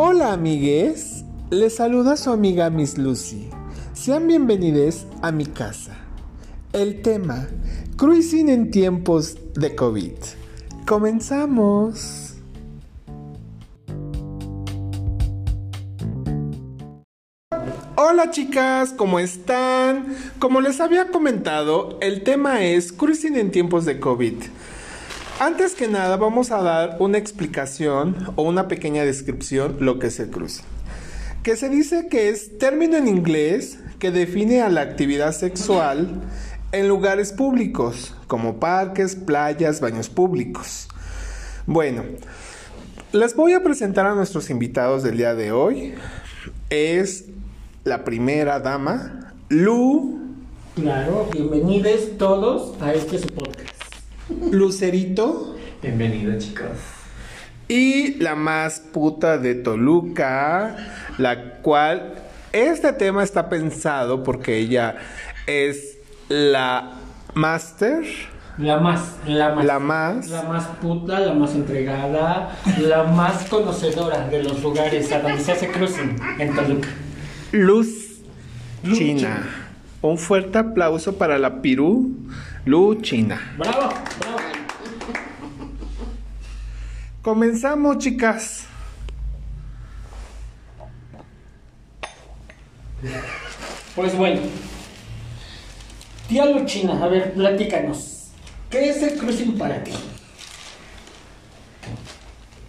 Hola amigues, les saluda su amiga Miss Lucy. Sean bienvenidos a mi casa. El tema, cruising en tiempos de COVID. Comenzamos. Hola chicas, ¿cómo están? Como les había comentado, el tema es cruising en tiempos de COVID. Antes que nada, vamos a dar una explicación o una pequeña descripción lo que es el cruising. Que se dice que es término en inglés que define a la actividad sexual en lugares públicos, como parques, playas, baños públicos. Bueno, les voy a presentar a nuestros invitados del día de hoy. Es la primera dama, Lu. Claro, bienvenidos todos a este podcast. Lucerito. Bienvenido chicos. Y la más puta de Toluca, la cual este tema está pensado porque ella es la máster. La más, la más, La más. la más puta, la más entregada, la más conocedora de los lugares a donde se hace cruising en Toluca. Luz Luz China. China. Un fuerte aplauso para la Pirú Luz China. Bravo, bravo. Comenzamos, chicas. Pues bueno. Tía Luchina, a ver, platícanos. ¿Qué es el cruising para ti?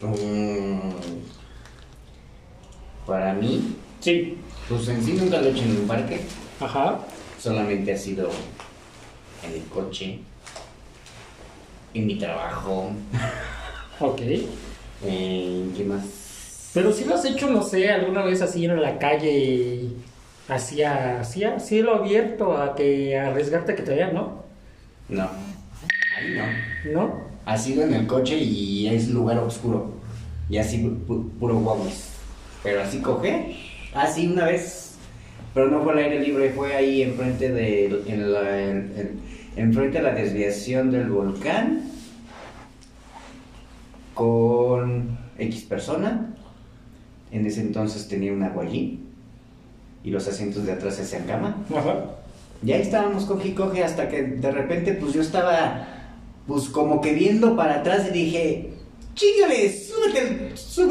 Mm, para mí, Sí. pues en sí nunca lo he hecho en un parque. Ajá. Solamente ha sido en el coche, en mi trabajo, Ok. en qué más. Pero si lo has hecho, no sé, alguna vez así en la calle, así a, así a cielo abierto, a que a arriesgarte a que te vean, ¿no? No, ahí no. ¿No? Ha sido en el coche y es lugar oscuro. Y así pu- pu- puro guaguas. Pero así coger, así una vez. Pero no fue al aire libre, fue ahí enfrente de en la, en- en- enfrente de la desviación del volcán con X persona. En ese entonces tenía un aguayí y los asientos de atrás se hacían cama. Ajá. Y ahí estábamos coge y coge hasta que de repente pues yo estaba pues como que viendo para atrás y dije, chíngale, súbete,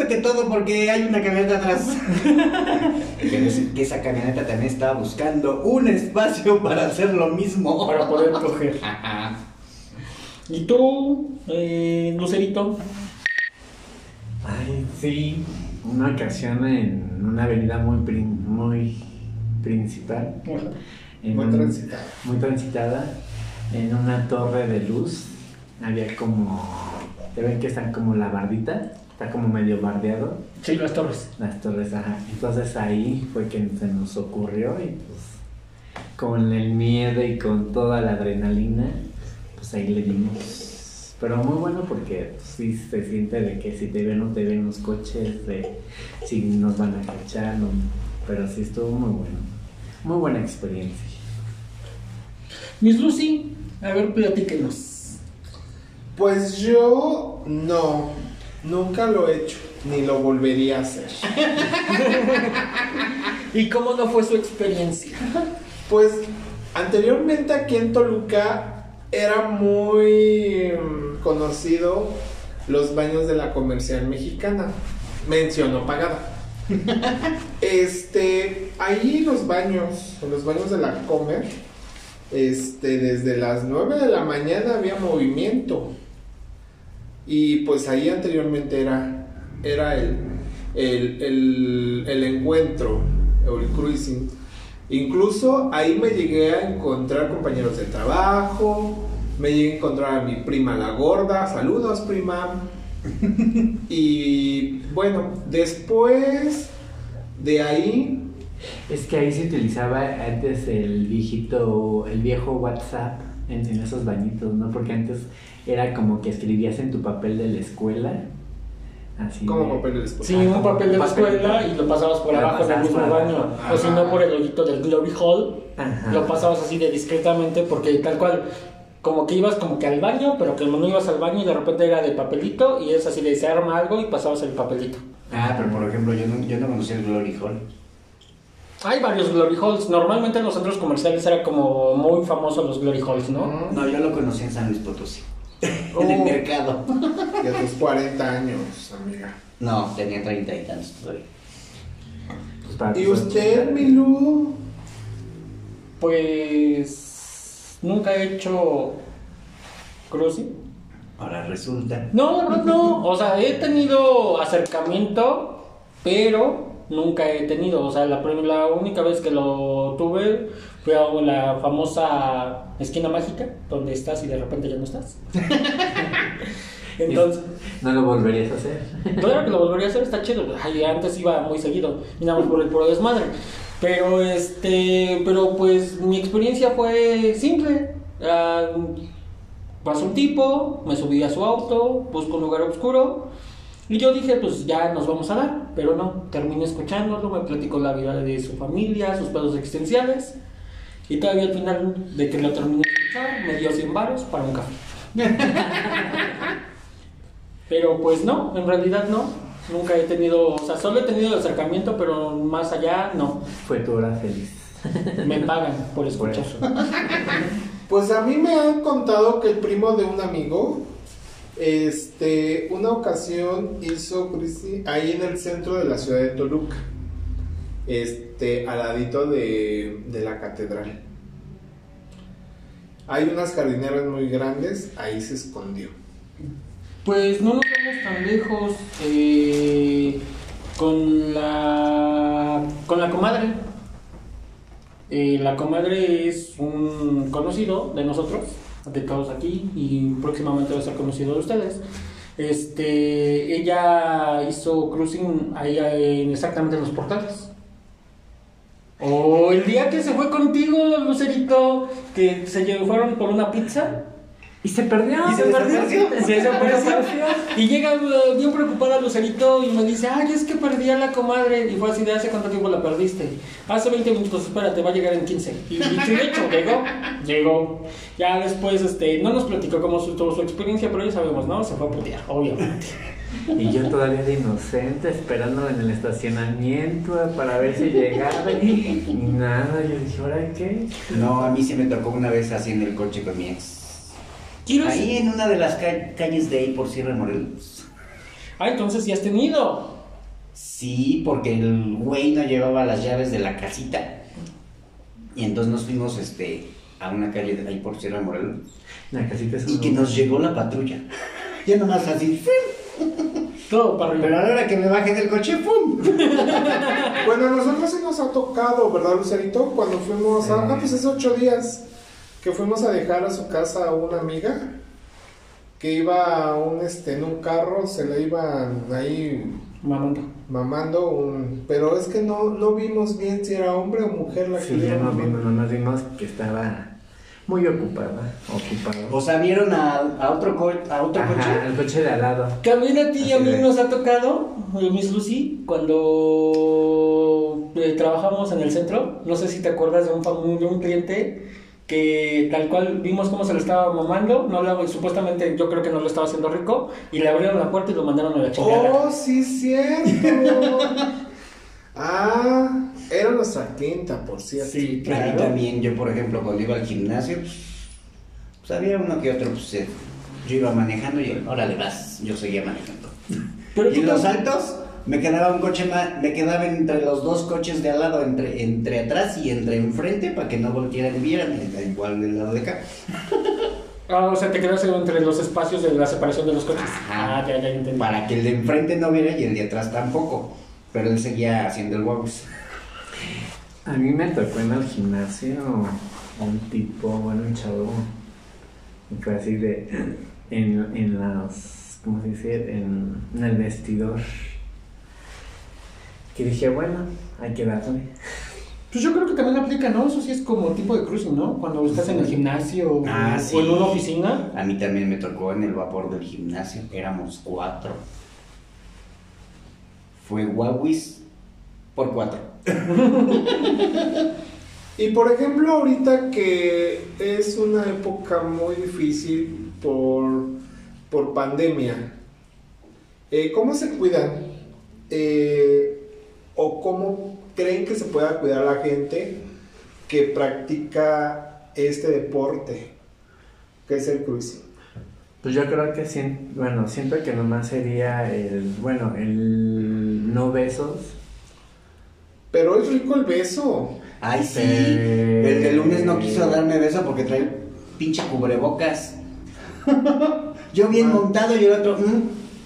súbete todo porque hay una camioneta atrás. que, que esa camioneta también estaba buscando un espacio para hacer lo mismo. Para poder coger. ¿Y tú, eh, Lucerito? Ay, sí, una ocasión en una avenida muy, muy principal. en Muy un- transitada. Muy transitada. En una torre de luz había como. ¿Te ven que está como la bardita? Está como medio bardeado. Sí, las torres. Las torres, ajá. Entonces ahí fue que se nos ocurrió y pues con el miedo y con toda la adrenalina, pues ahí le dimos. Pero muy bueno porque pues, sí se siente de que si te ven o te ven los coches, de si nos van a cachar, no. pero sí estuvo muy bueno. Muy buena experiencia. Miss Lucy, a ver, platíquenos. Pues yo no, nunca lo he hecho, ni lo volvería a hacer. ¿Y cómo no fue su experiencia? Pues anteriormente aquí en Toluca era muy mm, conocido los baños de la comercial mexicana. Mencionó pagada. Este, ahí los baños, los baños de la Comer, este, desde las 9 de la mañana había movimiento. Y pues ahí anteriormente era, era el, el, el, el encuentro, o el cruising. Incluso ahí me llegué a encontrar compañeros de trabajo, me llegué a encontrar a mi prima la gorda, saludos prima. y bueno, después de ahí, Es que ahí se utilizaba antes el viejito, el viejo WhatsApp en, en esos bañitos, ¿no? Porque antes era como que escribías en tu papel de la escuela. Así como de- papel de esposa. Sí, un papel de la escuela y lo pasabas por Lo abajo del pasabas mismo baño. O si no, por el hoyito del Glory Hall. Ajá. Lo pasabas así de discretamente porque tal cual como que ibas como que al baño, pero que no ibas al baño y de repente era de papelito y es así de se arma algo y pasabas el papelito. Ah, pero por ejemplo, yo no, yo no conocí el Glory Hall. Hay varios Glory Halls. Normalmente en los centros comerciales era como muy famoso los Glory Halls, ¿no? No, yo lo conocí en San Luis Potosí. Oh. En el mercado. De tus 40 años, amiga. No, tenía treinta y tantos todavía. Pues para ¿Y usted. Milu? Pues nunca he hecho cruising. Ahora resulta. No, verdad no. O sea, he tenido acercamiento, pero nunca he tenido. O sea, la, la única vez que lo tuve fue a la famosa esquina mágica, donde estás y de repente ya no estás. Entonces, No lo volverías a hacer. claro que lo volvería a hacer, está chido. Ay, antes iba muy seguido, más por el puro desmadre. Pero este, pero pues mi experiencia fue simple. Ah, pasó un tipo, me subí a su auto, busco un lugar oscuro. Y yo dije, pues ya nos vamos a dar. Pero no, terminé escuchándolo, me platicó la vida de su familia, sus pedos existenciales. Y todavía al final de que lo terminé de escuchar, me dio 100 varos para un café. Pero pues no, en realidad no. Nunca he tenido, o sea, solo he tenido el acercamiento, pero más allá no. Fue tu hora feliz. Me pagan por escuchar. Pues a mí me han contado que el primo de un amigo, este, una ocasión hizo Cristi ahí en el centro de la ciudad de Toluca, este, al ladito de, de la catedral. Hay unas jardineras muy grandes, ahí se escondió. Pues no nos vamos tan lejos eh, con la con la comadre. Eh, la comadre es un conocido de nosotros, de todos aquí, y próximamente va a ser conocido de ustedes. Este, ella hizo cruising ahí en, exactamente en los portales. O el día que se fue contigo, Lucerito, que se fueron por una pizza. Y se perdió. Y se perdió. Se desapareció. Y llega bien preocupada Lucerito y me dice, ay, es que perdí a la comadre. Y fue así de hace cuánto tiempo la perdiste. Hace 20 minutos, espérate, va a llegar en 15. Y dicho y hecho, llegó. Llegó. Ya después, este, no nos platicó cómo su, tuvo su experiencia, pero ya sabemos, ¿no? Se fue a putear, obviamente. Y yo todavía de inocente esperando en el estacionamiento para ver si llegaba y nada. Yo dije, ¿ahora qué? No, a mí sí me tocó una vez así en el coche con mi ex. Quiero Ahí en una de las ca- calles de ahí por Sierra Morelos. Ah, entonces sí has tenido. Sí, porque el güey no llevaba las llaves de la casita. Y entonces nos fuimos este, a una calle de ahí por Sierra Morelos. La casita es Y que nos llegó la patrulla. Ya nomás así. Todo para Pero arriba. a la hora que me bajé del coche, ¡pum! Bueno, a nosotros sí nos ha tocado, ¿verdad, Lucerito? Cuando fuimos a... Ah, pues hace ocho días que fuimos a dejar a su casa a una amiga que iba a un, este, en un carro, se la iban ahí Mamando. mamando un... Pero es que no, no vimos bien si era hombre o mujer la que Sí, le ya iba no vimos, nomás vimos que estaba muy ocupada. Ocupado. O sea, vieron a, a otro, co- a otro Ajá, coche. el coche de al lado. También a ti y a mí de- nos ha tocado, eh, Miss Lucy, cuando eh, trabajamos en el centro, no sé si te acuerdas de un, de un cliente que tal cual vimos cómo se lo estaba mamando, no le- supuestamente yo creo que no lo estaba haciendo rico, y le abrieron la puerta y lo mandaron a la chingada. Oh, sí, cierto. ah, era nuestra clienta, por cierto. Sí, A mí claro. también, yo por ejemplo, cuando iba al gimnasio, pues, pues, había uno que otro, pues eh, yo iba manejando y él, órale vas, yo seguía manejando. Pero y los tam- altos me quedaba un coche más, me quedaba entre los dos coches de al lado, entre, entre atrás y entre enfrente, para que no voltearan y vieran, igual del lado de acá. Ah, o sea, te quedas entre los espacios de la separación de los coches. Ajá. Ah, ya, ya entendí. Para que el de enfrente no viera y el de atrás tampoco. Pero él seguía haciendo el guagus. A mí me tocó en el gimnasio un tipo, bueno, un chavo, y fue así de, en, en las, ¿cómo se dice? En, en el vestidor. Que dije, bueno, hay que darle. Pues yo creo que también aplica, ¿no? Eso sí es como tipo de cruising, ¿no? Cuando estás en el gimnasio o- Ah, o sí. en una oficina. A mí también me tocó en el vapor del gimnasio. Éramos cuatro. Fue guaguis por cuatro. Y por ejemplo, ahorita que es una época muy difícil por, por pandemia, eh, ¿cómo se cuidan? Eh, ¿O cómo creen que se pueda cuidar la gente que practica este deporte, que es el cruising? Pues yo creo que sien- bueno, siento que nomás sería el, bueno, el no besos. Pero es rico el beso. Ay, sí. El de lunes no quiso darme beso porque trae el pinche cubrebocas. yo bien montado y el otro mm,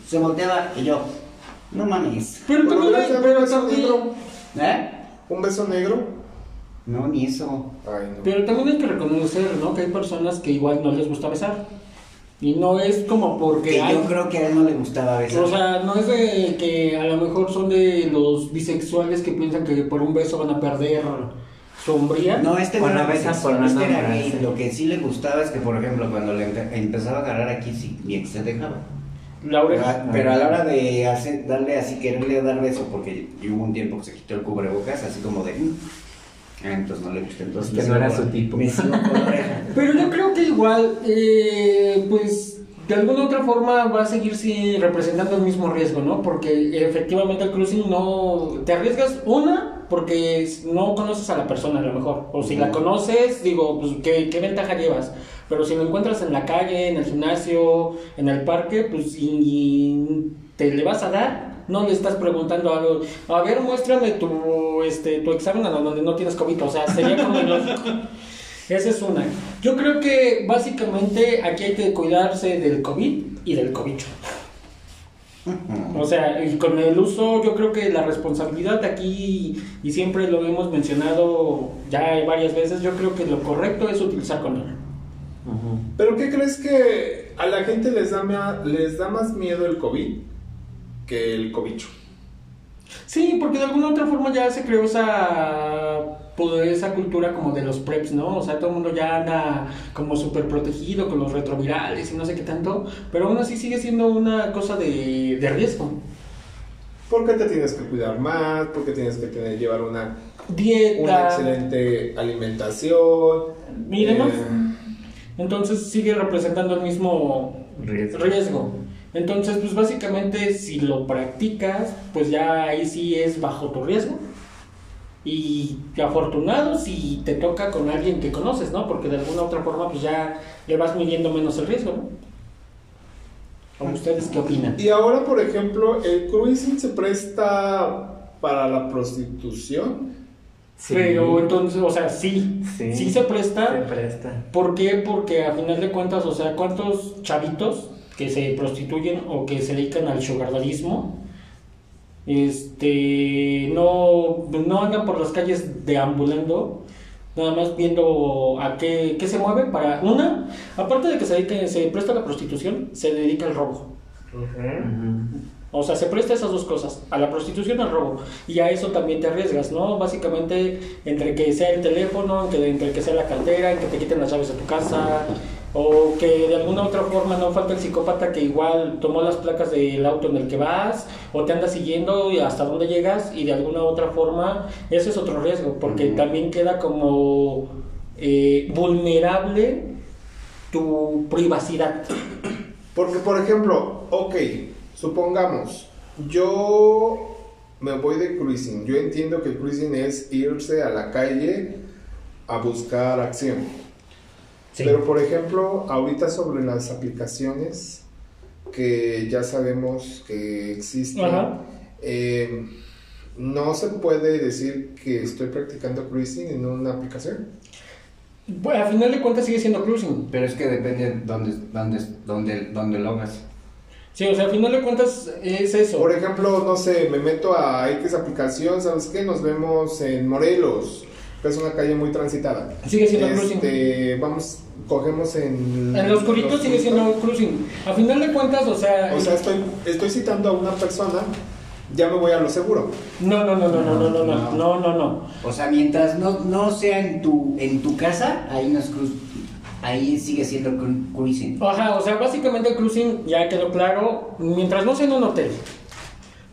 se volteaba y yo, no mames. Pero Pero también, ser pero un beso también- negro. ¿Eh? ¿Un beso negro? No, ni eso. Ay, no. pero también hay que reconocer, ¿no? Que hay personas que igual no les gusta besar. Y no es como porque Que hay- yo creo que a él no le gustaba besar. O sea, no es de que a lo mejor son de los bisexuales que piensan que por un beso van a perder su hombría. No, este no Cuando era besan bisexual, por este era enamorarse. gay. Lo que sí le gustaba es que, por ejemplo, cuando le empe- empezaba a agarrar aquí, sí, mi ex se dejaba. La Pero, oreja. a- pero a la hora de hacer, darle así, quererle dar beso, porque hubo un tiempo que se quitó el cubrebocas, así como de. "Mm". Ah, entonces no le gustó. Entonces Que no era su tipo. Me sigo con la oreja. Pero yo creo que igual, eh, pues de alguna otra forma va a seguir sí, representando el mismo riesgo, ¿no? Porque efectivamente el cruising no. Te arriesgas, una, porque no conoces a la persona a lo mejor. O si la conoces, digo, pues ¿qué, qué ventaja llevas. Pero si lo encuentras en la calle, en el gimnasio, en el parque, pues y, y te le vas a dar. No le estás preguntando algo. A ver, muéstrame tu, este, tu examen a donde no tienes COVID. O sea, sería como ilógico. Esa es una. Yo creo que básicamente aquí hay que cuidarse del COVID y del cobicho. O sea, y con el uso, yo creo que la responsabilidad aquí, y siempre lo hemos mencionado ya varias veces, yo creo que lo correcto es utilizar condón. ¿Pero qué crees que a la gente les da, mea- les da más miedo el COVID que el cobicho? Sí, porque de alguna otra forma ya se creó esa, pues, esa cultura como de los preps, ¿no? O sea, todo el mundo ya anda como súper protegido con los retrovirales y no sé qué tanto, pero aún así sigue siendo una cosa de, de riesgo. Porque te tienes que cuidar más, porque tienes que tener, llevar una, una Dieta. excelente alimentación. Demás. eh, Entonces sigue representando el mismo Riesgo. riesgo. Entonces, pues básicamente si lo practicas, pues ya ahí sí es bajo tu riesgo. Y afortunado si te toca con alguien que conoces, ¿no? Porque de alguna otra forma pues ya le vas midiendo menos el riesgo, ¿no? ¿O ustedes qué opinan? Y ahora, por ejemplo, el cruising se presta para la prostitución. Sí. Pero entonces, o sea, sí, Sí. sí, se presta. Se presta. ¿Por qué? Porque a final de cuentas, o sea, ¿cuántos chavitos que se prostituyen o que se dedican al sugardarismo este no, no andan por las calles deambulando, nada más viendo a qué, qué se mueve para una, aparte de que se dedique, se presta a la prostitución, se dedica al robo. O sea, se presta esas dos cosas, a la prostitución y al robo. Y a eso también te arriesgas, ¿no? Básicamente, entre que sea el teléfono, entre, entre que sea la cartera, en que te quiten las llaves de tu casa, o que de alguna otra forma no falta el psicópata que igual tomó las placas del auto en el que vas, o te anda siguiendo y hasta dónde llegas, y de alguna otra forma, ese es otro riesgo, porque también queda como eh, vulnerable tu privacidad. Porque, por ejemplo, ok, supongamos, yo me voy de cruising. Yo entiendo que el cruising es irse a la calle a buscar acción. Sí. Pero, por ejemplo, ahorita sobre las aplicaciones que ya sabemos que existen, Ajá. eh, no se puede decir que estoy practicando cruising en una aplicación. Bueno, a final de cuentas sigue siendo cruising. Pero es que depende de dónde, dónde, dónde, dónde lo hagas. Sí, o sea, a final de cuentas es eso. Por ejemplo, no sé, me meto a X aplicación, ¿sabes qué? Nos vemos en Morelos, que es una calle muy transitada. Sigue siendo cruising. Este, vamos, cogemos en... En los oscurito sigue siendo cruising. A final de cuentas, o sea... O sea, estoy, estoy citando a una persona, ya me voy a lo seguro. no, no, no, no, no, no, no, no, no, no, no. O sea, mientras no, no sea en tu, en tu casa, ahí no es cruz. Ahí sigue siendo cru- cruising. Ajá, o sea, básicamente el cruising ya quedó claro. Mientras no sea en un hotel,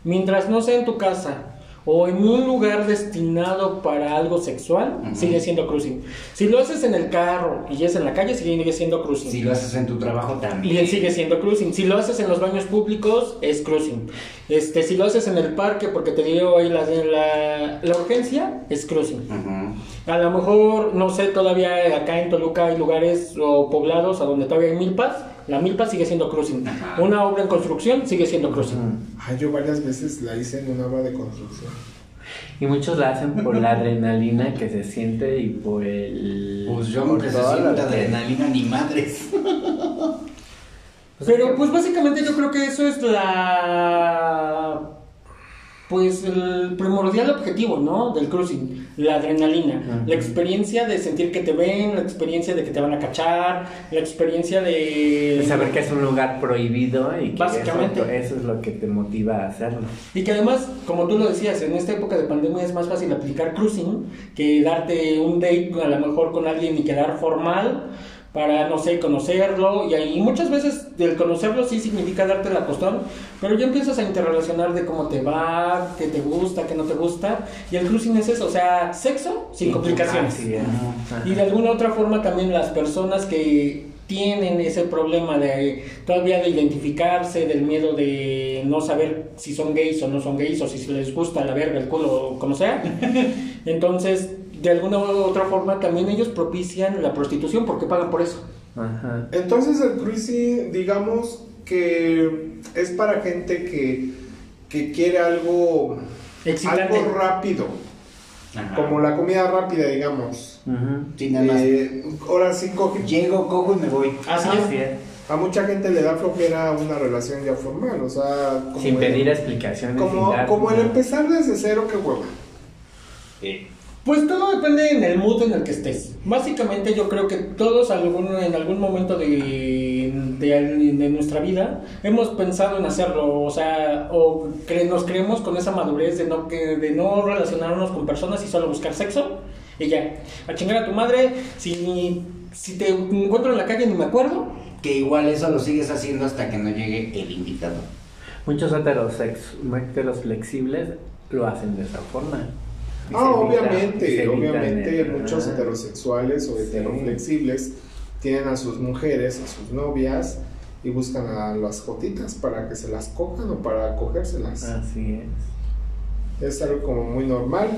mientras no sea en tu casa, o en un lugar destinado para algo sexual, sigue siendo cruising. Si lo haces en el carro y es en la calle, sigue siendo cruising. Si lo haces en tu trabajo también. Bien, sigue siendo cruising. Si lo haces en los baños públicos, es cruising. Este, si lo haces en el parque porque te dio ahí la, la, la urgencia, es cruising. Ujú. A lo mejor, no sé, todavía acá en Toluca hay lugares o poblados a donde todavía hay milpas. La milpa sigue siendo cruising. Ajá. Una obra en construcción sigue siendo cruising. Ah, yo varias veces la hice en una obra de construcción. Y muchos la hacen por la adrenalina que se siente y por el. Pues yo por nunca se que- adrenalina ni madres. Pero pues básicamente yo creo que eso es la pues el primordial objetivo, ¿no? Del cruising, la adrenalina, la experiencia de sentir que te ven, la experiencia de que te van a cachar, la experiencia de de saber que es un lugar prohibido y que Básicamente. Eso, eso es lo que te motiva a hacerlo. Y que además, como tú lo decías, en esta época de pandemia es más fácil aplicar cruising que darte un date a lo mejor con alguien y quedar formal para, no sé, conocerlo. Y ahí muchas veces el conocerlo sí significa darte la costón, pero ya empiezas a interrelacionar de cómo te va, qué te gusta, qué no te gusta. Y el cruising es eso, o sea, sexo sin complicaciones. Y de alguna otra forma también las personas que tienen ese problema de todavía de identificarse, del miedo de no saber si son gays o no son gays, o si les gusta la verga, el culo, o como sea. Entonces, de alguna u otra forma también ellos propician la prostitución porque pagan por eso. Ajá. Entonces el cruising, digamos que es para gente que, que quiere algo, Excitante. algo rápido, Ajá. como la comida rápida, digamos. Ujú. Sí, nada más. Eh, ahora sí coge. Llego, cojo y me voy. Así. A mucha gente le da flojera una relación ya formal, o sea, como Sin el- pedir explicaciones. como, como el empezar desde cero, que hueva. Pues todo depende en el mood en el que estés. Básicamente yo creo que todos algún, en algún momento de, de, de nuestra vida hemos pensado en hacerlo, o sea, o nos creemos con esa madurez de no, de no relacionarnos con personas y solo buscar sexo y ya. A chingar a tu madre, si, si te encuentro en la calle ni me acuerdo. Que igual eso lo sigues haciendo hasta que no llegue el invitado. Muchos heteros flexibles lo hacen de esa forma. Y Ah, obviamente, obviamente el- muchos heterosexuales o Sí. heteroflexibles tienen a sus mujeres, a sus novias y buscan a las jotitas para que se las cojan o para cogérselas. Así es. Es algo como muy normal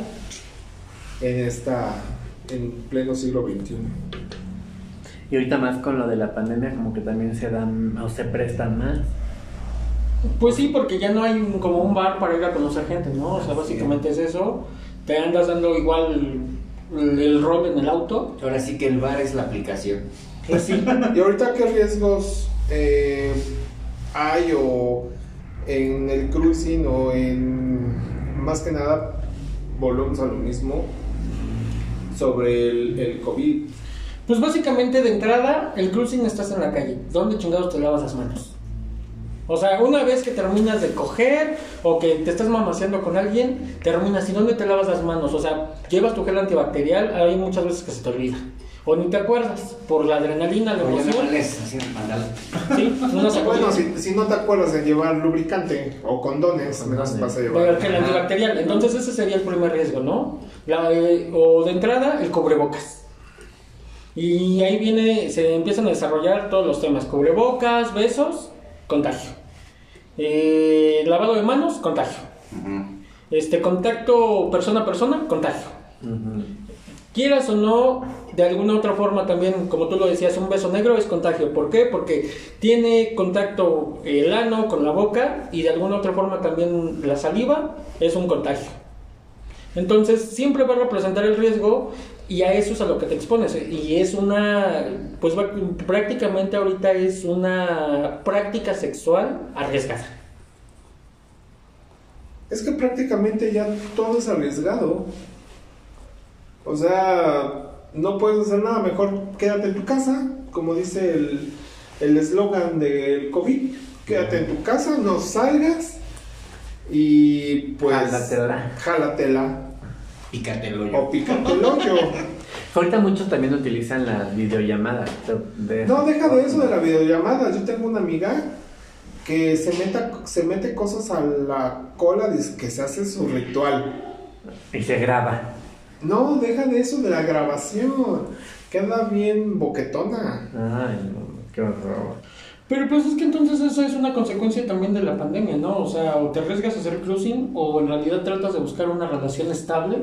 en esta en pleno siglo XXI. Y ahorita más con lo de la pandemia, como que también se dan o se prestan más. Pues sí, porque ya no hay un- como un bar para ir a conocer gente, ¿no? O sea, básicamente es eso. Te andas dando igual el, el rol en el auto. Ahora sí que el bar es la aplicación. Pues sí. ¿Y ahorita qué riesgos eh, hay o en el cruising o en más que nada volvemos a lo mismo sobre el, el COVID? Pues básicamente de entrada, el cruising estás en la calle. ¿Dónde chingados te lavas las manos? O sea, una vez que terminas de coger o que te estás mamaseando con alguien, terminas y ¿dónde te lavas las manos? O sea, llevas tu gel antibacterial, hay muchas veces que se te olvida. O ni te acuerdas, por la adrenalina, la emoción. Sí, una sacudida. Bueno, si, si no te acuerdas de llevar lubricante o condones, menos vas a Pero llevar. que el antibacterial. Entonces ese sería el primer riesgo, ¿no? La, eh, o de entrada, el cubrebocas. Y ahí viene, se empiezan a desarrollar todos los temas. Cubrebocas, besos, contagio. Eh, lavado de manos, contagio. Este contacto persona a persona, contagio. Quieras o no, de alguna otra forma también, como tú lo decías, un beso negro es contagio. ¿Por qué? Porque tiene contacto el ano con la boca y de alguna otra forma también la saliva es un contagio. Entonces siempre va a representar el riesgo y a eso es a lo que te expones. Y es una, pues prácticamente ahorita es una práctica sexual arriesgada. Es que prácticamente ya todo es arriesgado. O sea, no puedes hacer nada, mejor quédate en tu casa, como dice el el eslogan del COVID, quédate en tu casa, no salgas y pues Jálatela. jálatela Pícate el o hoyo. pícate el hoyo. Ahorita muchos también utilizan las videollamadas. de- No, deja de eso de la videollamada. Yo tengo una amiga que se meta, se mete cosas a la cola, que se hace su ritual. Y se graba. No, deja de eso de la grabación. Queda bien boquetona. Ay, no, qué horror. Pero pues es que entonces eso es una consecuencia también de la pandemia, ¿no? O sea, o te arriesgas a hacer cruising o en realidad tratas de buscar una relación estable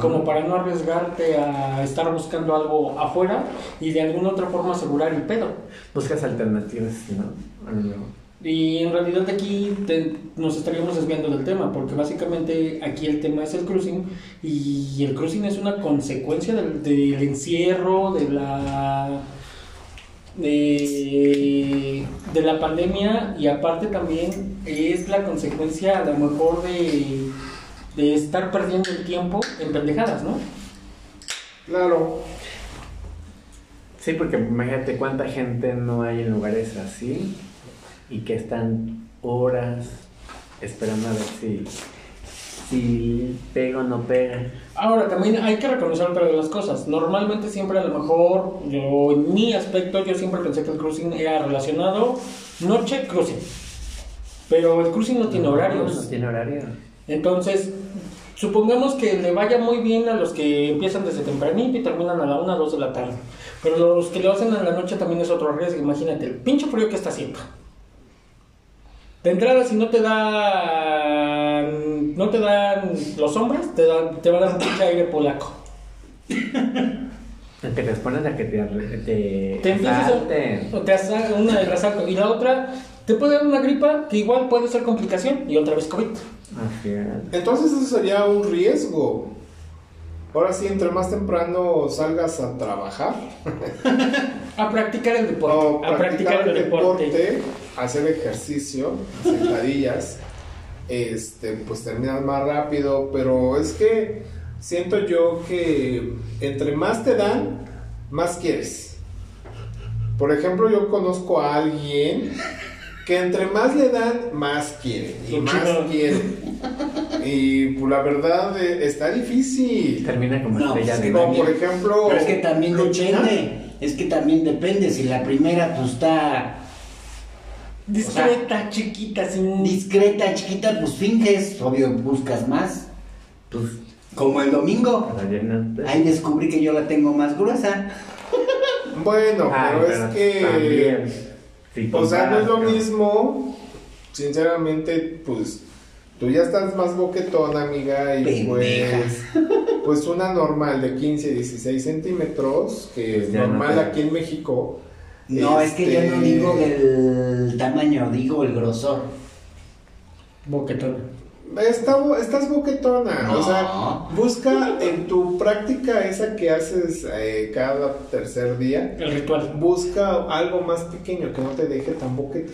como para no arriesgarte a estar buscando algo afuera y de alguna otra forma asegurar el pedo. Buscas alternativas, ¿no? A. Y en realidad aquí te- nos estaríamos desviando del tema, porque básicamente aquí el tema es el cruising y el cruising es una consecuencia del, del encierro, de la de, de la pandemia y aparte también es la consecuencia a lo mejor de, de estar perdiendo el tiempo en pendejadas, ¿no? Claro. Sí, porque imagínate cuánta gente no hay en lugares así y que están horas esperando a ver si, si pega o no pega. Ahora, también hay que reconocer otra de las cosas. Normalmente siempre a lo mejor, yo en mi aspecto, yo siempre pensé que el cruising era relacionado noche cruising. Pero el cruising no tiene No, horarios. No tiene horario. Entonces, supongamos que le vaya muy bien a los que empiezan desde tempranito y terminan a la 1 o 2 de la tarde. Pero los que lo hacen en la noche también es otro riesgo. Imagínate, el pinche frío que está haciendo. De entrada, si no te dan, no te dan los hombres, te, dan, te va a dar un pinche aire polaco. Que te expones a que te, te, Te empiezas a, asalten. o te una de resalto. Y la otra, te puede dar una gripa que igual puede ser complicación y otra vez COVID. Así es. Entonces eso sería un riesgo. Ahora sí, entre más temprano salgas a trabajar A practicar el deporte. a practicar el deporte. hacer ejercicio, sentadillas, este, pues terminas más rápido, pero es que siento yo que entre más te dan, más quieres. Por ejemplo, yo conozco a alguien que entre más le dan, más quiere y Son más quiere. Y pues la verdad eh, está difícil. Termina como No, estrella pues, de Como por ejemplo, Pero es que también depende. Es que también depende. Si la primera pues está Discreta, chiquita, sin... discreta, chiquita, pues finges. Obvio, buscas más. Pues, Como el domingo. Ahí descubrí que yo la tengo más gruesa. Bueno, Ay, pero es que. también, si O sea, no es lo mismo. Sinceramente, pues. Tú ya estás más boquetona, amiga, y Pendejas. pues. Pues una normal de 15, 16 centímetros, que Pues es no normal te- aquí en México. No, es que yo no Este, digo el tamaño, digo el grosor. Boquetón. Está, bo- estás boquetona, o No. sea, busca en tu práctica esa que haces eh, cada tercer día, El ritual. busca algo más pequeño que no te deje tan boquete.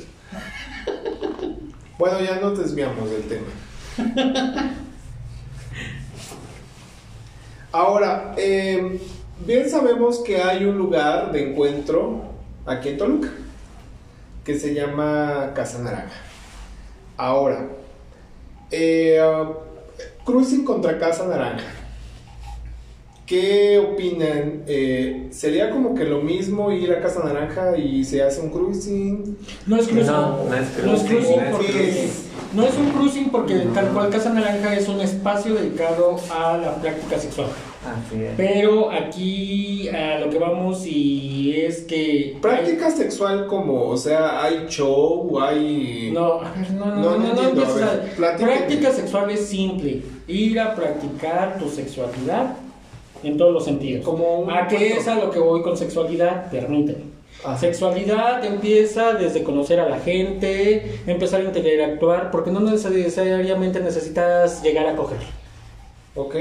Bueno, ya nos desviamos del tema. Ahora, eh, bien sabemos que hay un lugar de encuentro aquí en Toluca que se llama Casa Naranja. Ahora, eh, uh, cruising contra Casa Naranja. ¿Qué opinan? Eh, ¿Sería como que lo mismo ir a Casa Naranja y se hace un cruising? No es cruising. No, no es No es cruising, no es porque... cruising. No es un cruising porque No. tal cual Casa Naranja es un espacio dedicado a la práctica sexual. Así es. Pero aquí a lo que vamos y es que... Práctica sexual como, o sea, hay show, hay... No, a ver, no, no, No, no, no no, entiendo, a ver. Práctica sexual es simple. Ir a practicar tu sexualidad en todos los sentidos. Como un ¿A qué es a lo que voy con sexualidad? Permíteme. Ah. Sexualidad empieza desde conocer a la gente, empezar a interactuar, porque no necesariamente necesitas llegar a coger. Ok.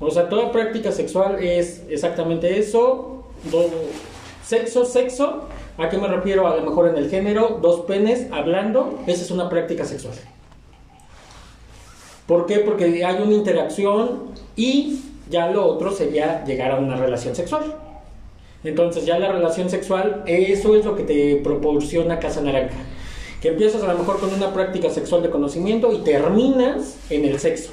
O sea, toda práctica sexual es exactamente eso. Do- sexo, sexo. ¿A qué me refiero? A lo mejor en el género, dos penes hablando. Esa es una práctica sexual. ¿Por qué? Porque hay una interacción y ya lo otro sería llegar a una relación sexual. Entonces ya la relación sexual, eso es lo que te proporciona Casa Naranja. Que empiezas a lo mejor con una práctica sexual de conocimiento y terminas en el sexo.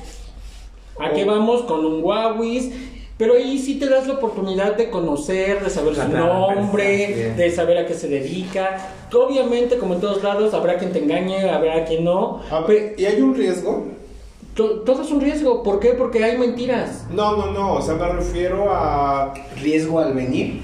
¿A qué Oh. vamos? Con un guauis. Pero ahí sí te das la oportunidad de conocer, de saber su nombre, de saber a qué se dedica. Obviamente, como en todos lados, habrá quien te engañe, habrá quien no. Ver, ¿Y hay un riesgo? to- todo es un riesgo. ¿Por qué? Porque hay mentiras. No, no, no. O sea, me refiero a Riesgo al venir.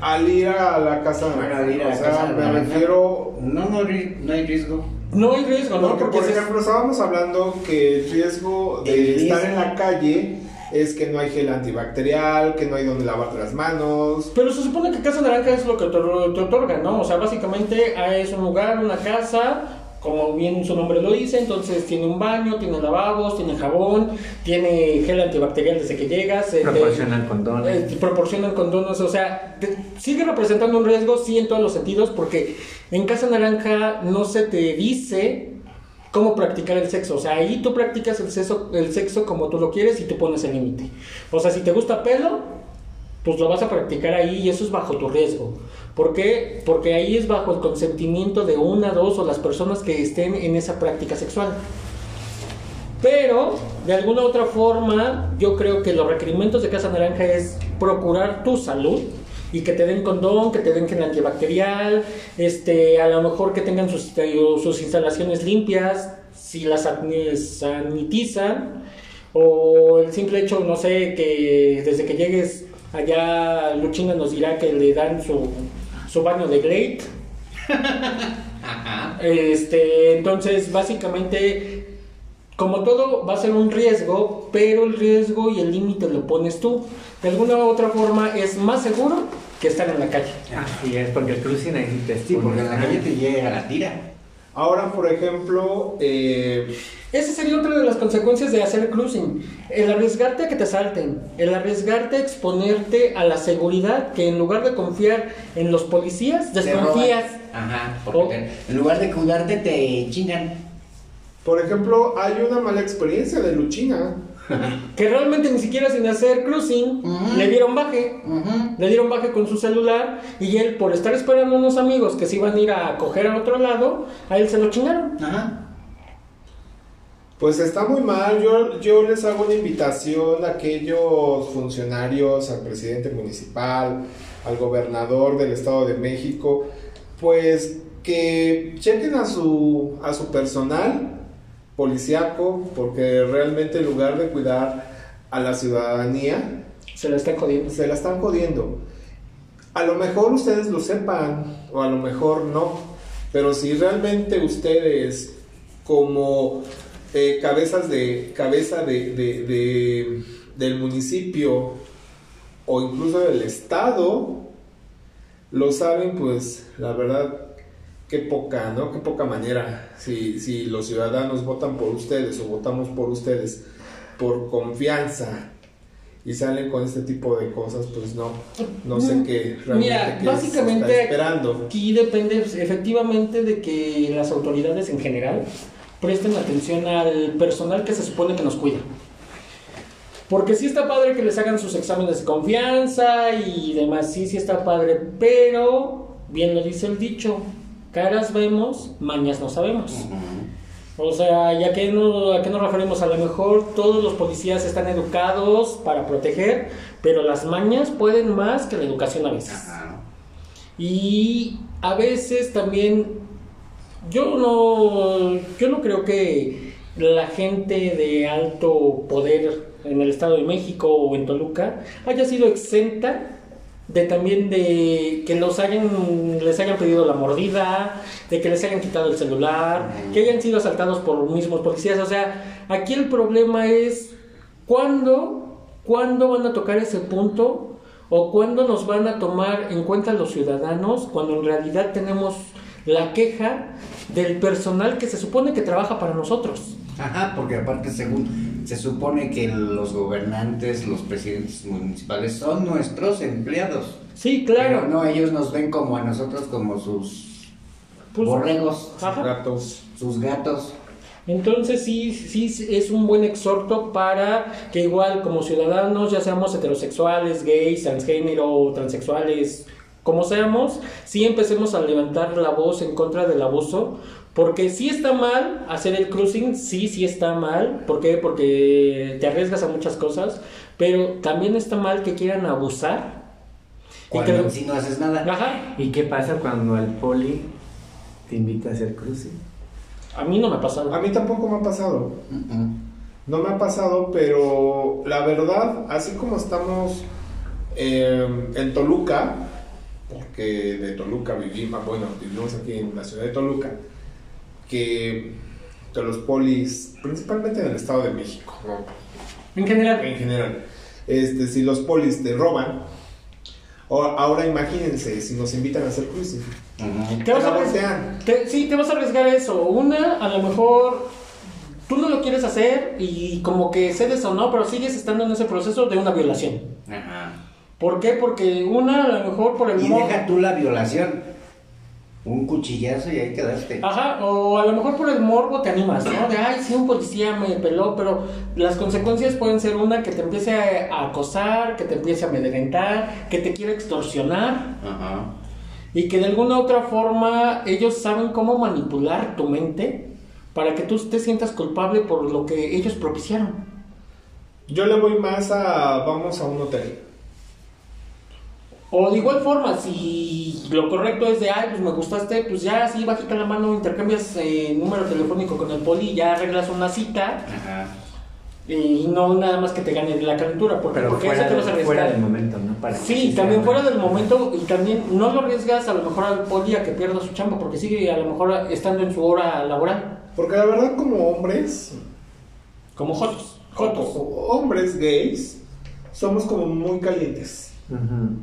al ir a la casa de Bueno, al ir a la o sea, casa me refiero No, no, no hay riesgo. No hay riesgo, ¿no? Porque, por ejemplo, estábamos hablando que el riesgo de El estar riesgo. en la calle es que no hay gel antibacterial, que no hay donde lavarte las manos. Pero se supone que Casa Naranja es lo que te, te otorga, ¿no? O sea, básicamente ah, es un lugar, una casa, como bien su nombre lo dice, entonces tiene un baño, tiene lavabos, tiene jabón, tiene gel antibacterial desde que llegas. Proporcionan condones. eh, proporcionan condones, o sea, te- sigue representando un riesgo, sí, en todos los sentidos, porque en Casa Naranja no se te dice cómo practicar el sexo, o sea, ahí tú practicas el sexo, el sexo como tú lo quieres y tú pones el límite. O sea, si te gusta pelo, pues lo vas a practicar ahí y eso es bajo tu riesgo. ¿Por qué? Porque ahí es bajo el consentimiento de una, dos o las personas que estén en esa práctica sexual. Pero, de alguna otra forma, yo creo que los requerimientos de Casa Naranja es procurar tu salud y que te den condón, que te den gel antibacterial, este, a lo mejor que tengan sus, sus instalaciones limpias, si las san- sanitizan, o el simple hecho, no sé, que desde que llegues allá Luchina nos dirá que le dan su, su baño de Glade. Este, entonces, básicamente, como todo, va a ser un riesgo, pero el riesgo y el límite lo pones tú. De alguna u otra forma, es más seguro que estar en la calle. Así es, porque el cruising ahí te Sí, porque en la calle te llega la tira. Ahora, por ejemplo, eh, Esa sería otra de las consecuencias de hacer cruising. El arriesgarte a que te salten, el arriesgarte a exponerte a la seguridad, que en lugar de confiar en los policías, desconfías. Ajá, porque Oh. te- en lugar de cuidarte te chingan. por ejemplo, hay una mala experiencia de Luchina. Que realmente ni siquiera sin hacer cruising le dieron baje. Le dieron baje con su celular y él, por estar esperando a unos amigos que se iban a ir a coger al otro lado, a él se lo chingaron. Ajá. Pues está muy mal. Yo, yo les hago una invitación a aquellos funcionarios, al presidente municipal, al gobernador del Estado de México, pues que chequen a su, a su personal policiaco, porque realmente en lugar de cuidar a la ciudadanía, Se la están jodiendo. se la están jodiendo. A lo mejor ustedes lo sepan o a lo mejor no, pero si realmente ustedes como eh, cabezas de cabeza de, de- de- del municipio o incluso del estado lo saben, pues la verdad qué poca, ¿no? Qué poca manera si, si los ciudadanos votan por ustedes o votamos por ustedes por confianza y salen con este tipo de cosas, pues no, no sé qué realmente Mira, qué básicamente se está esperando. Aquí depende pues, efectivamente de que las autoridades en general presten atención al personal que se supone que nos cuida. Porque sí está padre que les hagan sus exámenes de confianza y demás, sí, sí está padre, pero bien lo dice el dicho, caras vemos, mañas no sabemos. O sea, ¿ya que no, ¿a qué nos referimos? A lo mejor todos los policías están educados para proteger, pero las mañas pueden más que la educación a veces. Y a veces también yo no yo no creo que la gente de alto poder en el Estado de México o en Toluca haya sido exenta de también de que los hayan les hayan pedido la mordida, de que les hayan quitado el celular, que hayan sido asaltados por los mismos policías, o sea, aquí el problema es cuándo cuándo van a tocar ese punto o cuándo nos van a tomar en cuenta los ciudadanos cuando en realidad tenemos la queja del personal que se supone que trabaja para nosotros. Ajá, porque aparte según se supone que los gobernantes, los presidentes municipales son nuestros empleados. Sí, claro. Pero no, ellos nos ven como a nosotros como sus Pues- borregos, Ajá. Gatos. sus gatos. Entonces sí, sí es un buen exhorto para que igual como ciudadanos, ya seamos heterosexuales, gays, transgénero, transexuales, como seamos, sí empecemos a levantar la voz en contra del abuso, porque sí está mal hacer el cruising, sí, sí está mal, ¿por qué? Porque te arriesgas a muchas cosas, Pero también está mal que quieran abusar. Y Cuando que- en sí no haces nada. Ajá. ¿Y qué pasa cuando el poli te invita a hacer cruising? A mí no me ha pasado. A mí tampoco me ha pasado. Mm-mm. No me ha pasado, pero la verdad, así como estamos eh, en Toluca, porque de Toluca vivimos, bueno, vivimos aquí en la ciudad de Toluca, que, que los polis, principalmente en el Estado de México, ¿no? En general. en general, este, si los polis te roban, o- ahora imagínense si nos invitan a hacer cruising. Ujú. Te vas a te- sí, te vas a arriesgar eso. Una, a lo mejor tú no lo quieres hacer y como que cedes o no, pero sigues estando en ese proceso de una violación. Ajá. ¿Por qué? Porque una, a lo mejor por el Y morbo. deja tú la violación. Un cuchillazo y ahí quedaste. Ajá, o a lo mejor por el morbo te animas, ¿no? De, ay, sí, un policía me peló, pero las consecuencias pueden ser una que te empiece a acosar, que te empiece a amedrentar, que te quiera extorsionar. Ajá. Y que de alguna u otra forma ellos saben cómo manipular tu mente para que tú te sientas culpable por lo que ellos propiciaron. Yo le voy más a vamos a un hotel. O de igual forma, si lo correcto es de, ay, pues me gustaste, pues ya así bajita la mano, intercambias eh, número telefónico con el poli, ya arreglas una cita Ajá. y no nada más que te gane la calentura, porque, Pero porque fuera, eso te vas a arriesgar. fuera del momento, ¿no? Para Sí, también fuera del momento y también no lo arriesgas a lo mejor al poli a que pierda su chamba porque sigue a lo mejor estando en su hora laboral, Porque la verdad como hombres, como Jotos. Jotos. hombres gays, somos como muy calientes. Ujú.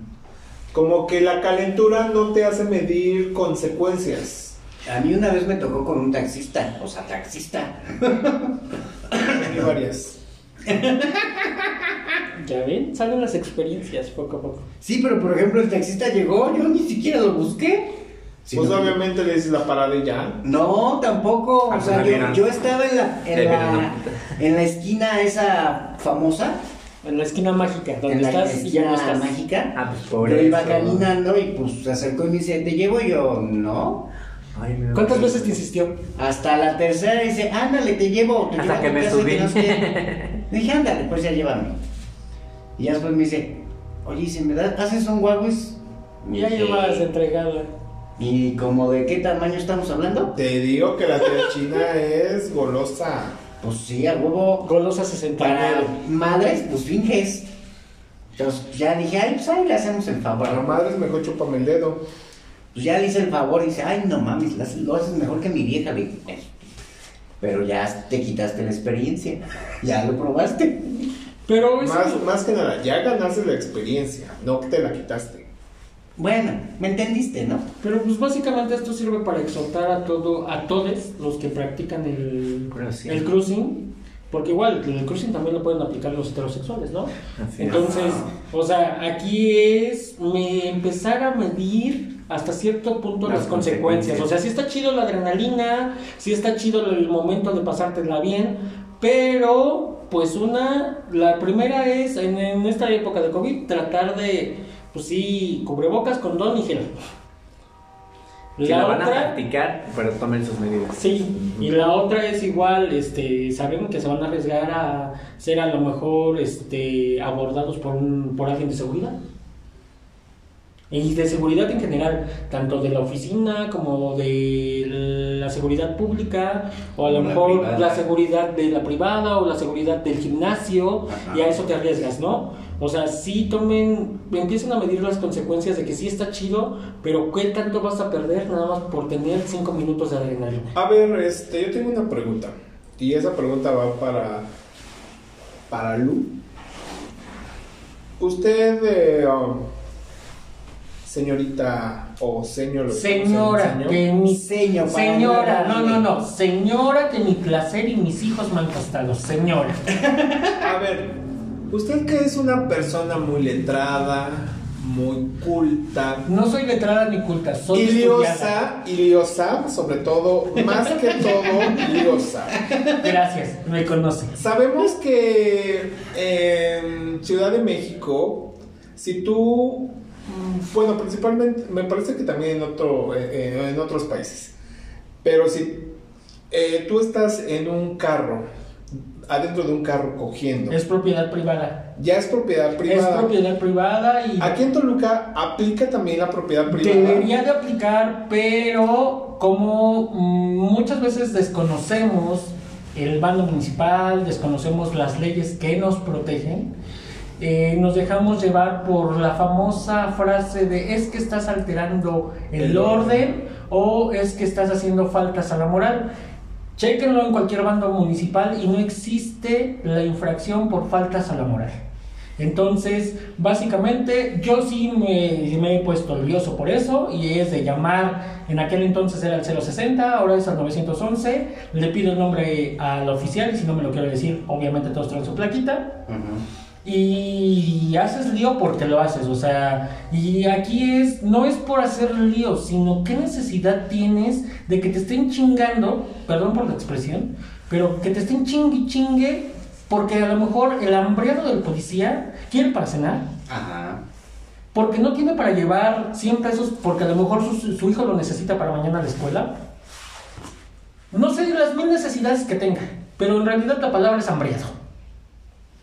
Como que la calentura no te hace medir consecuencias. A mí una vez me tocó con un taxista, o sea, taxista. Varias. Ya ven, salen las experiencias poco a poco. Sí, pero por ejemplo el taxista llegó, yo ni siquiera lo busqué. pues Sino- obviamente le dices la parada y ya. No, tampoco. Ah, O sea, no yo, yo estaba en la, en, la, en la esquina esa famosa, En la esquina mágica, donde en la estás y ya no estás. mágica. Ah, pues por yo iba eso. caminando y pues se acercó y me dice, ¿te llevo? Y yo, no. Ay, me ¿Cuántas veces te insistió? Hasta la tercera dice, ándale, te llevo. Te Hasta que me subí. no sé qué". Dije, ándale, pues ya llévame. Y ya después me dice, oye, ¿y si me das, haces un guaguis? Ya llevas entregada. ¿Y como de qué tamaño estamos hablando? Te digo que la tía china es golosa. Pues sí, a huevo. Golosa Para 69. madres, pues finges. Entonces ya dije, ay, pues ahí le hacemos el favor. Para madres mejor chúpame el dedo. Pues ya le hice el favor y dice, ay, no mames, lo haces- lo haces mejor que mi vieja. Le dije, "Eh". pero ya te quitaste la experiencia. Ya lo probaste. Pero Más, más que nada, ya ganaste la experiencia, no que te la quitaste. Bueno, me entendiste, ¿no? pero pues básicamente esto sirve para exhortar a todo, a todos los que practican el, Cruising. el cruising, porque igual el cruising también lo pueden aplicar los heterosexuales, ¿no? Así es. Entonces, o sea, aquí es me empezar a medir hasta cierto punto las, Las consecuencias. consecuencias. O sea, si está chido la adrenalina, si está chido el momento de pasártela bien, pero pues una, la primera es en, en esta época de COVID tratar de, pues sí, cubrebocas, condón y gel. Si La lo van a otra, practicar, pero tomen sus medidas. Sí, y la otra es igual, este, saben que se van a arriesgar a ser a lo mejor este, abordados por, un, por alguien de seguridad. Y de seguridad en general, tanto de la oficina como de la seguridad pública, o a lo la mejor privada. la seguridad de la privada o la seguridad del gimnasio, Ajá. y a eso te arriesgas, ¿no? O sea, sí tomen, empiecen a medir las consecuencias de que sí está chido, pero ¿qué tanto vas a perder nada más por tener cinco minutos de adrenalina? A ver, este, yo tengo una pregunta. Y esa pregunta va para. Para Lu. Usted, eh, um, señorita o señor. Señora, señor, que mi Seño, para señora, no, no, no, señora que mi placer y mis hijos me han costado, señora. A ver, usted que es una persona muy letrada, muy culta, No soy letrada ni culta, soy iliosa, iliosa, sobre todo, más que todo, iliosa. Gracias, me conoce. Sabemos que en Ciudad de México, si tú, mm, bueno, principalmente, me parece que también en, otro, eh, eh, en otros países, pero si eh, tú estás en un carro adentro de un carro cogiendo. Es propiedad privada. ya es propiedad privada. Es propiedad privada y Aquí en Toluca aplica también la propiedad privada. debería de aplicar, pero como muchas veces desconocemos el bando municipal, desconocemos las leyes que nos protegen, eh, nos dejamos llevar por la famosa frase de es que estás alterando el, El orden o es que estás haciendo faltas a la moral. Chequenlo en cualquier bando municipal y no existe la infracción por faltas a la moral. Entonces, básicamente, yo sí me, me he puesto lioso por eso y es de llamar, en aquel entonces era el 060, ahora es al 911, le pido el nombre al oficial y si no me lo quiero decir, obviamente todos traen su plaquita y haces lío porque lo haces, o sea, y aquí es, no es por hacer lío, sino qué necesidad tienes de que te estén chingando, perdón por la expresión, pero que te estén chingue y chingue porque a lo mejor el hambriado del policía quiere para cenar, Ajá. porque no tiene para llevar 100 pesos, porque a lo mejor su, su hijo lo necesita para mañana a la escuela. No sé las mil necesidades que tenga, pero en realidad la palabra es hambriado.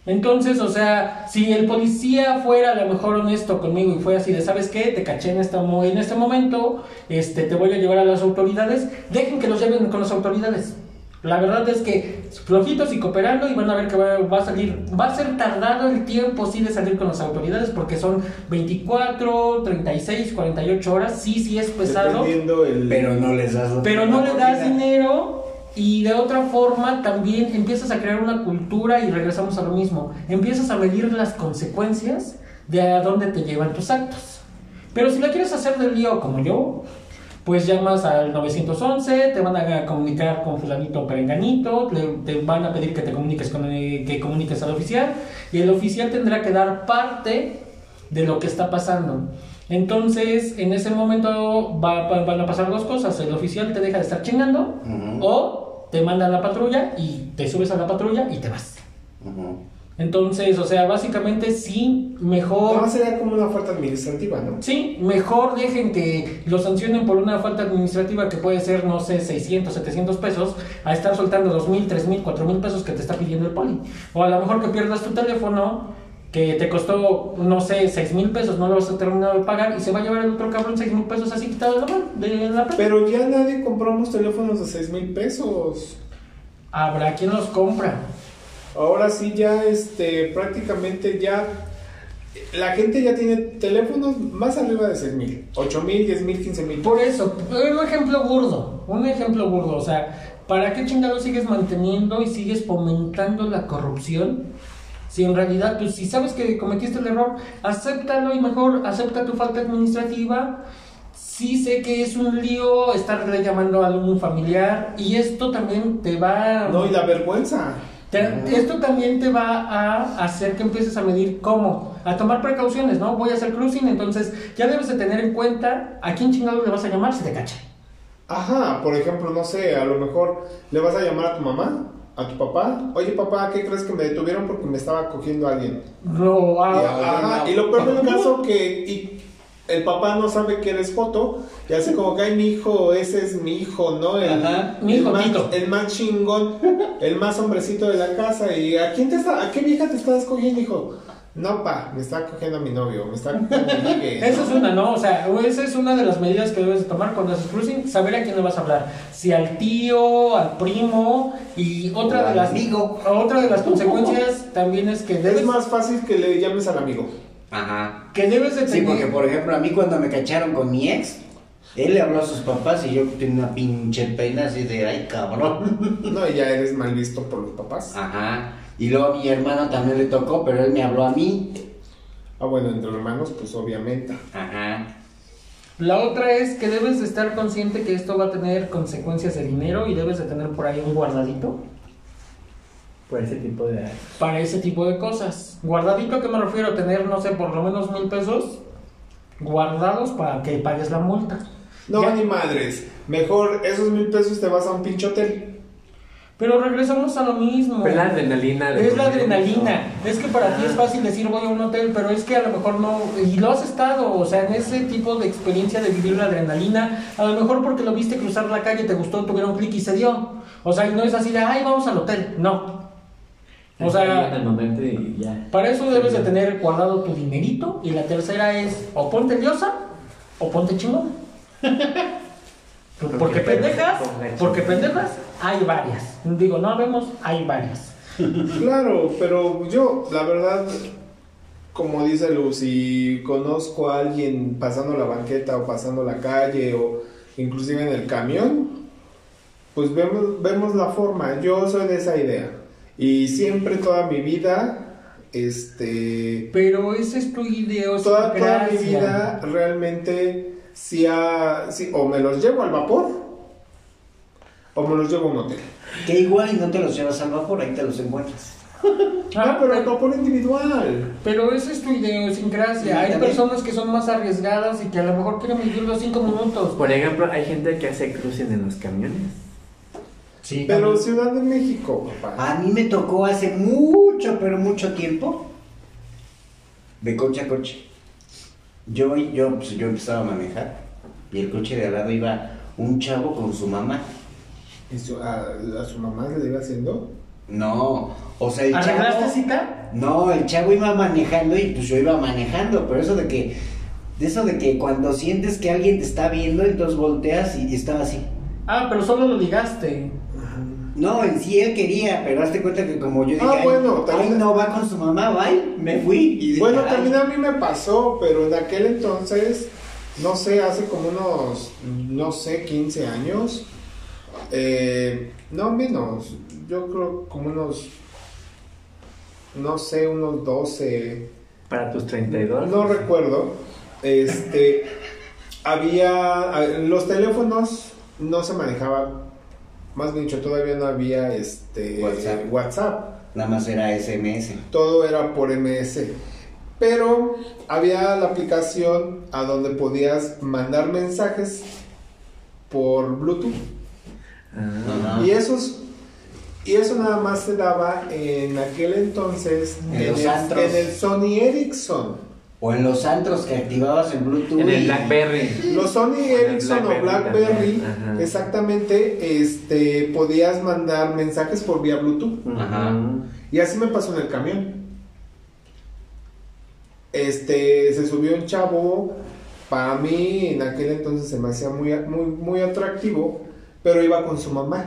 Entonces, o sea, si el policía fuera a lo mejor honesto conmigo y fue así de, ¿sabes qué? Te caché en este, mo- en este momento, este, te voy a llevar a las autoridades, dejen que los lleven con las autoridades. La verdad es que flojitos y cooperando y van a ver que va, va a salir, va a ser tardado el tiempo sí de salir con las autoridades porque son 24, 36, 48 horas, sí, sí es pesado. El. Pero no les das Pero no le das oportunidad. dinero y de otra forma también empiezas a crear una cultura y regresamos a lo mismo. Empiezas a medir las consecuencias de a dónde te llevan tus actos. Pero si la quieres hacer del lío como yo, pues llamas al 911, te van a comunicar con fulanito o perenganito, te van a pedir que te comuniques con el- que comuniques al oficial y el oficial tendrá que dar parte de lo que está pasando. Entonces, en ese momento va- va- van a pasar dos cosas. El oficial te deja de estar chingando Ujú. o te manda a la patrulla y te subes a la patrulla y te vas. Ujú. Entonces, o sea, básicamente sí, mejor... más sería como una falta administrativa, ¿no? Sí, mejor dejen que lo sancionen por una falta administrativa que puede ser, no sé, 600, 700 pesos, a estar soltando 2 mil, 3 mil, 4 mil pesos que te está pidiendo el poli. O a lo mejor que pierdas tu teléfono que te costó, no sé, 6 mil pesos, no lo vas a terminar de pagar y se va a llevar el otro cabrón 6 mil pesos así quitado de la mano, de la plata. Pero ya nadie compramos teléfonos de 6 mil pesos. Habrá quien los compra. Ahora sí ya este prácticamente ya la gente ya tiene teléfonos más arriba de 6 mil, 8 mil, 10 mil, 15 mil. Por eso, un ejemplo burdo, un ejemplo burdo, o sea, ¿para qué chingados sigues manteniendo y sigues fomentando la corrupción? Si en realidad, pues si sabes que cometiste el error, acéptalo y mejor acepta tu falta administrativa. Sí sé que es un lío estarle llamando a algún familiar y esto también te va... No, y la vergüenza. Te- esto también te va a hacer que empieces a medir cómo, a tomar precauciones, ¿no? Voy a hacer cruising, entonces ya debes de tener en cuenta a quién chingado le vas a llamar si te cacha. Ajá, por ejemplo, no sé, a lo mejor le vas a llamar a tu mamá, a tu papá. Oye, papá, ¿qué crees que me detuvieron porque me estaba cogiendo a alguien? Lo, Y, ah, ajá, y lo peor del caso que y el papá no sabe que eres foto y hace como que ay mi hijo, ese es mi hijo, ¿no? El, Ajá, mi el hijo, más, el más chingón, el más hombrecito de la casa y a quién te está, a qué vieja te estás cogiendo, hijo. No, pa, me está cogiendo a mi novio, me está cogiendo a mi ligue, ¿no? esa es una, ¿no? O sea, esa es una de las medidas que debes de tomar cuando haces cruising, saber a quién le vas a hablar. Si al tío, al primo y otra O de al las amigo. otra de las consecuencias también es que debes Es más fácil que le llames al amigo. Ajá. que debes de Sí, tener porque por ejemplo, a mí cuando me cacharon con mi ex, él le habló a sus papás y yo tenía una pinche pena así de, ay cabrón. No, y ya eres mal visto por los papás. Ajá. Y luego a mi hermano también le tocó, pero él me habló a mí. Ah, bueno, entre hermanos, pues obviamente. Ajá. La otra es que debes de estar consciente que esto va a tener consecuencias de dinero y debes de tener por ahí un guardadito Por ese tipo de... para ese tipo de cosas. Guardadito, ¿a qué me refiero? Tener, no sé, por lo menos mil pesos guardados para que pagues la multa. No, Ya. ni madres. Mejor esos mil pesos te vas a un pinche hotel. Pero regresamos a lo mismo. Pero la adrenalina. de Es la adrenalina. eso. Es que para ti Ah. es fácil decir voy a un hotel, pero es que a lo mejor no. Y lo has estado, o sea, en ese tipo de experiencia de vivir la adrenalina, a lo mejor porque lo viste cruzar la calle, te gustó, tuvieron clic y se dio. O sea, y no es así de, ay, vamos al hotel. No. O sea, y ya. para eso debes de tener guardado tu dinerito. Y la tercera es o ponte diosa o ponte chingón. Porque Porque pendejas, porque pendejas hay varias. Digo, no vemos, hay varias. Claro, pero yo, la verdad, como dice Luz, si conozco a alguien pasando la banqueta o pasando la calle o inclusive en el camión, pues vemos, vemos la forma. Yo soy de esa idea. Y siempre, toda mi vida, este... Pero esa es tu idea, Toda, toda mi vida realmente sí ha- sí, o me los llevo al vapor o me los llevo a un hotel. Que igual y no te los llevas al vapor, ahí te los encuentras. Ah, pero el vapor individual. Pero esa es tu idiosincrasia. Sí, Hay también. personas que son más arriesgadas y que a lo mejor quieren vivir los cinco minutos. Por ejemplo, hay gente que hace cruising en los camiones. Sí, Pero también. Ciudad de México, papá. A mí me tocó hace mucho, pero mucho tiempo, de coche a coche. Yo, yo, pues, yo empezaba a manejar y el coche de al lado iba un chavo con su mamá. ¿Y su- a, a su mamá le iba haciendo? No, o sea, el ¿Arreglaste chavo... cita? No, el chavo iba manejando y pues yo iba manejando, pero eso de que, de eso de que cuando sientes que alguien te está viendo, entonces volteas y, y estaba así. Ah, pero solo lo ligaste. No, en sí él quería, pero hazte cuenta que como yo dije, Ah, "Ay, bueno, ay, también- no va con su mamá, bye, me fui. Y dije, Bueno, "Ay". también a mí me pasó, pero en aquel entonces, no sé, hace como unos, no sé, 15 años, eh, no menos, yo creo como unos, no sé, unos 12, Para tus 32. no recuerdo, este, había, los teléfonos no se manejaba, más bien dicho, todavía no había este WhatsApp. WhatsApp Nada más era SMS. todo era por MS. Pero había la aplicación a donde podías mandar mensajes por Bluetooth. Ah. Y esos y eso nada más se daba en aquel entonces En en, los el, antros. en el Sony Ericsson. O en los antros que activabas el Bluetooth. En el Blackberry. Los Sony Ericsson o Blackberry exactamente, este, podías mandar mensajes por vía Bluetooth. Ajá. Y así me pasó en el camión. Este, se subió un chavo, para mí en aquel entonces se me hacía muy, muy, muy atractivo, pero iba con su mamá.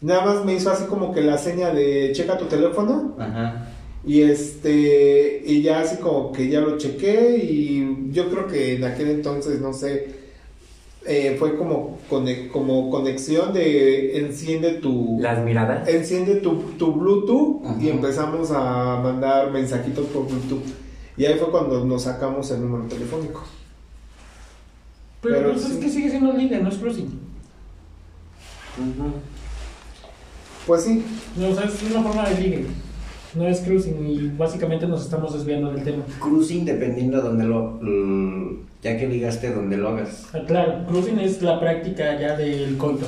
Nada más me hizo así como que la seña de checa tu teléfono Ajá. Y este y ya así como que ya lo chequé y yo creo que en aquel entonces no sé eh, fue como como conexión de enciende tu Las miradas. enciende tu, tu Bluetooth y empezamos a mandar mensajitos por Bluetooth. Y ahí fue cuando nos sacamos el número telefónico. Pero, Pero pues sí. es que sigue siendo liga, no es cruising. Pues sí, No, o sea, es una forma de ligue. No es cruising y básicamente nos estamos desviando del tema. Cruising dependiendo donde lo. l- ya que ligaste donde lo hagas. Ah, Claro, cruising es la práctica ya del coito.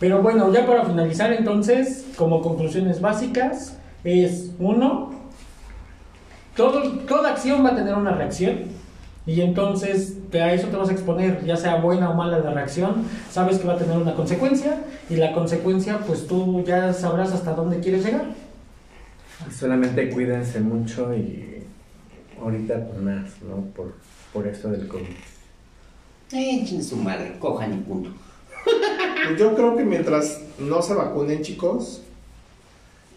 Pero bueno, ya para finalizar entonces, como conclusiones básicas, es uno, todo, toda acción va a tener una reacción y entonces a eso te vas a exponer, ya sea buena o mala la reacción, sabes que va a tener una consecuencia y la consecuencia pues tú ya sabrás hasta dónde quieres llegar. Solamente cuídense mucho y ahorita pues más, ¿no? Por, por esto del COVID. Eh, chin su madre, cojan y punto. pues yo creo que mientras no se vacunen chicos,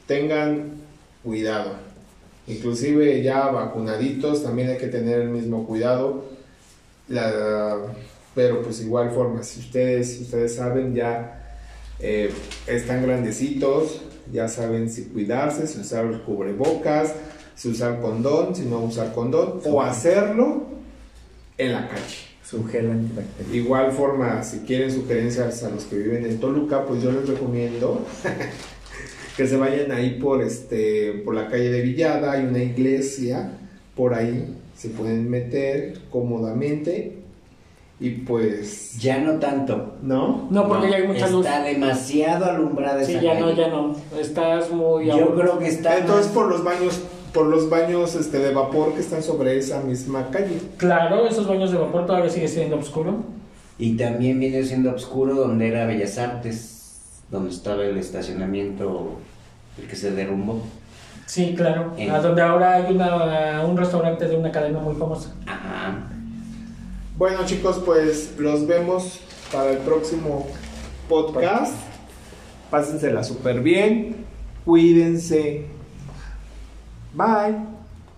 tengan cuidado. Inclusive ya vacunaditos también hay que tener el mismo cuidado. La- pero pues igual forma, si ustedes, si ustedes saben ya eh, están grandecitos, ya saben si cuidarse, si usar el cubrebocas, si usar condón, si no usar condón, o hacerlo en la calle. Su gel antibacterial. Igual forma, si quieren sugerencias a los que viven en Toluca, pues yo les recomiendo que se vayan ahí por este por la calle de Villada, hay una iglesia por ahí, se pueden meter cómodamente y pues Ya no tanto. ¿no? No, porque ya hay mucha luz. Está demasiado alumbrada Sí, esa ya no, ya no. Estás muy... Yo creo que está. Entonces más- por los baños por los baños este de vapor que están sobre esa misma calle. Claro, esos baños de vapor todavía sigue siendo oscuro. Y también viene siendo oscuro donde era Bellas Artes, donde estaba el estacionamiento el que se derrumbó. Sí, claro. A donde ahora hay una, un restaurante de una cadena muy famosa. Ajá. Bueno chicos, pues los vemos para el próximo podcast. Pásensela súper bien. Cuídense. Bye.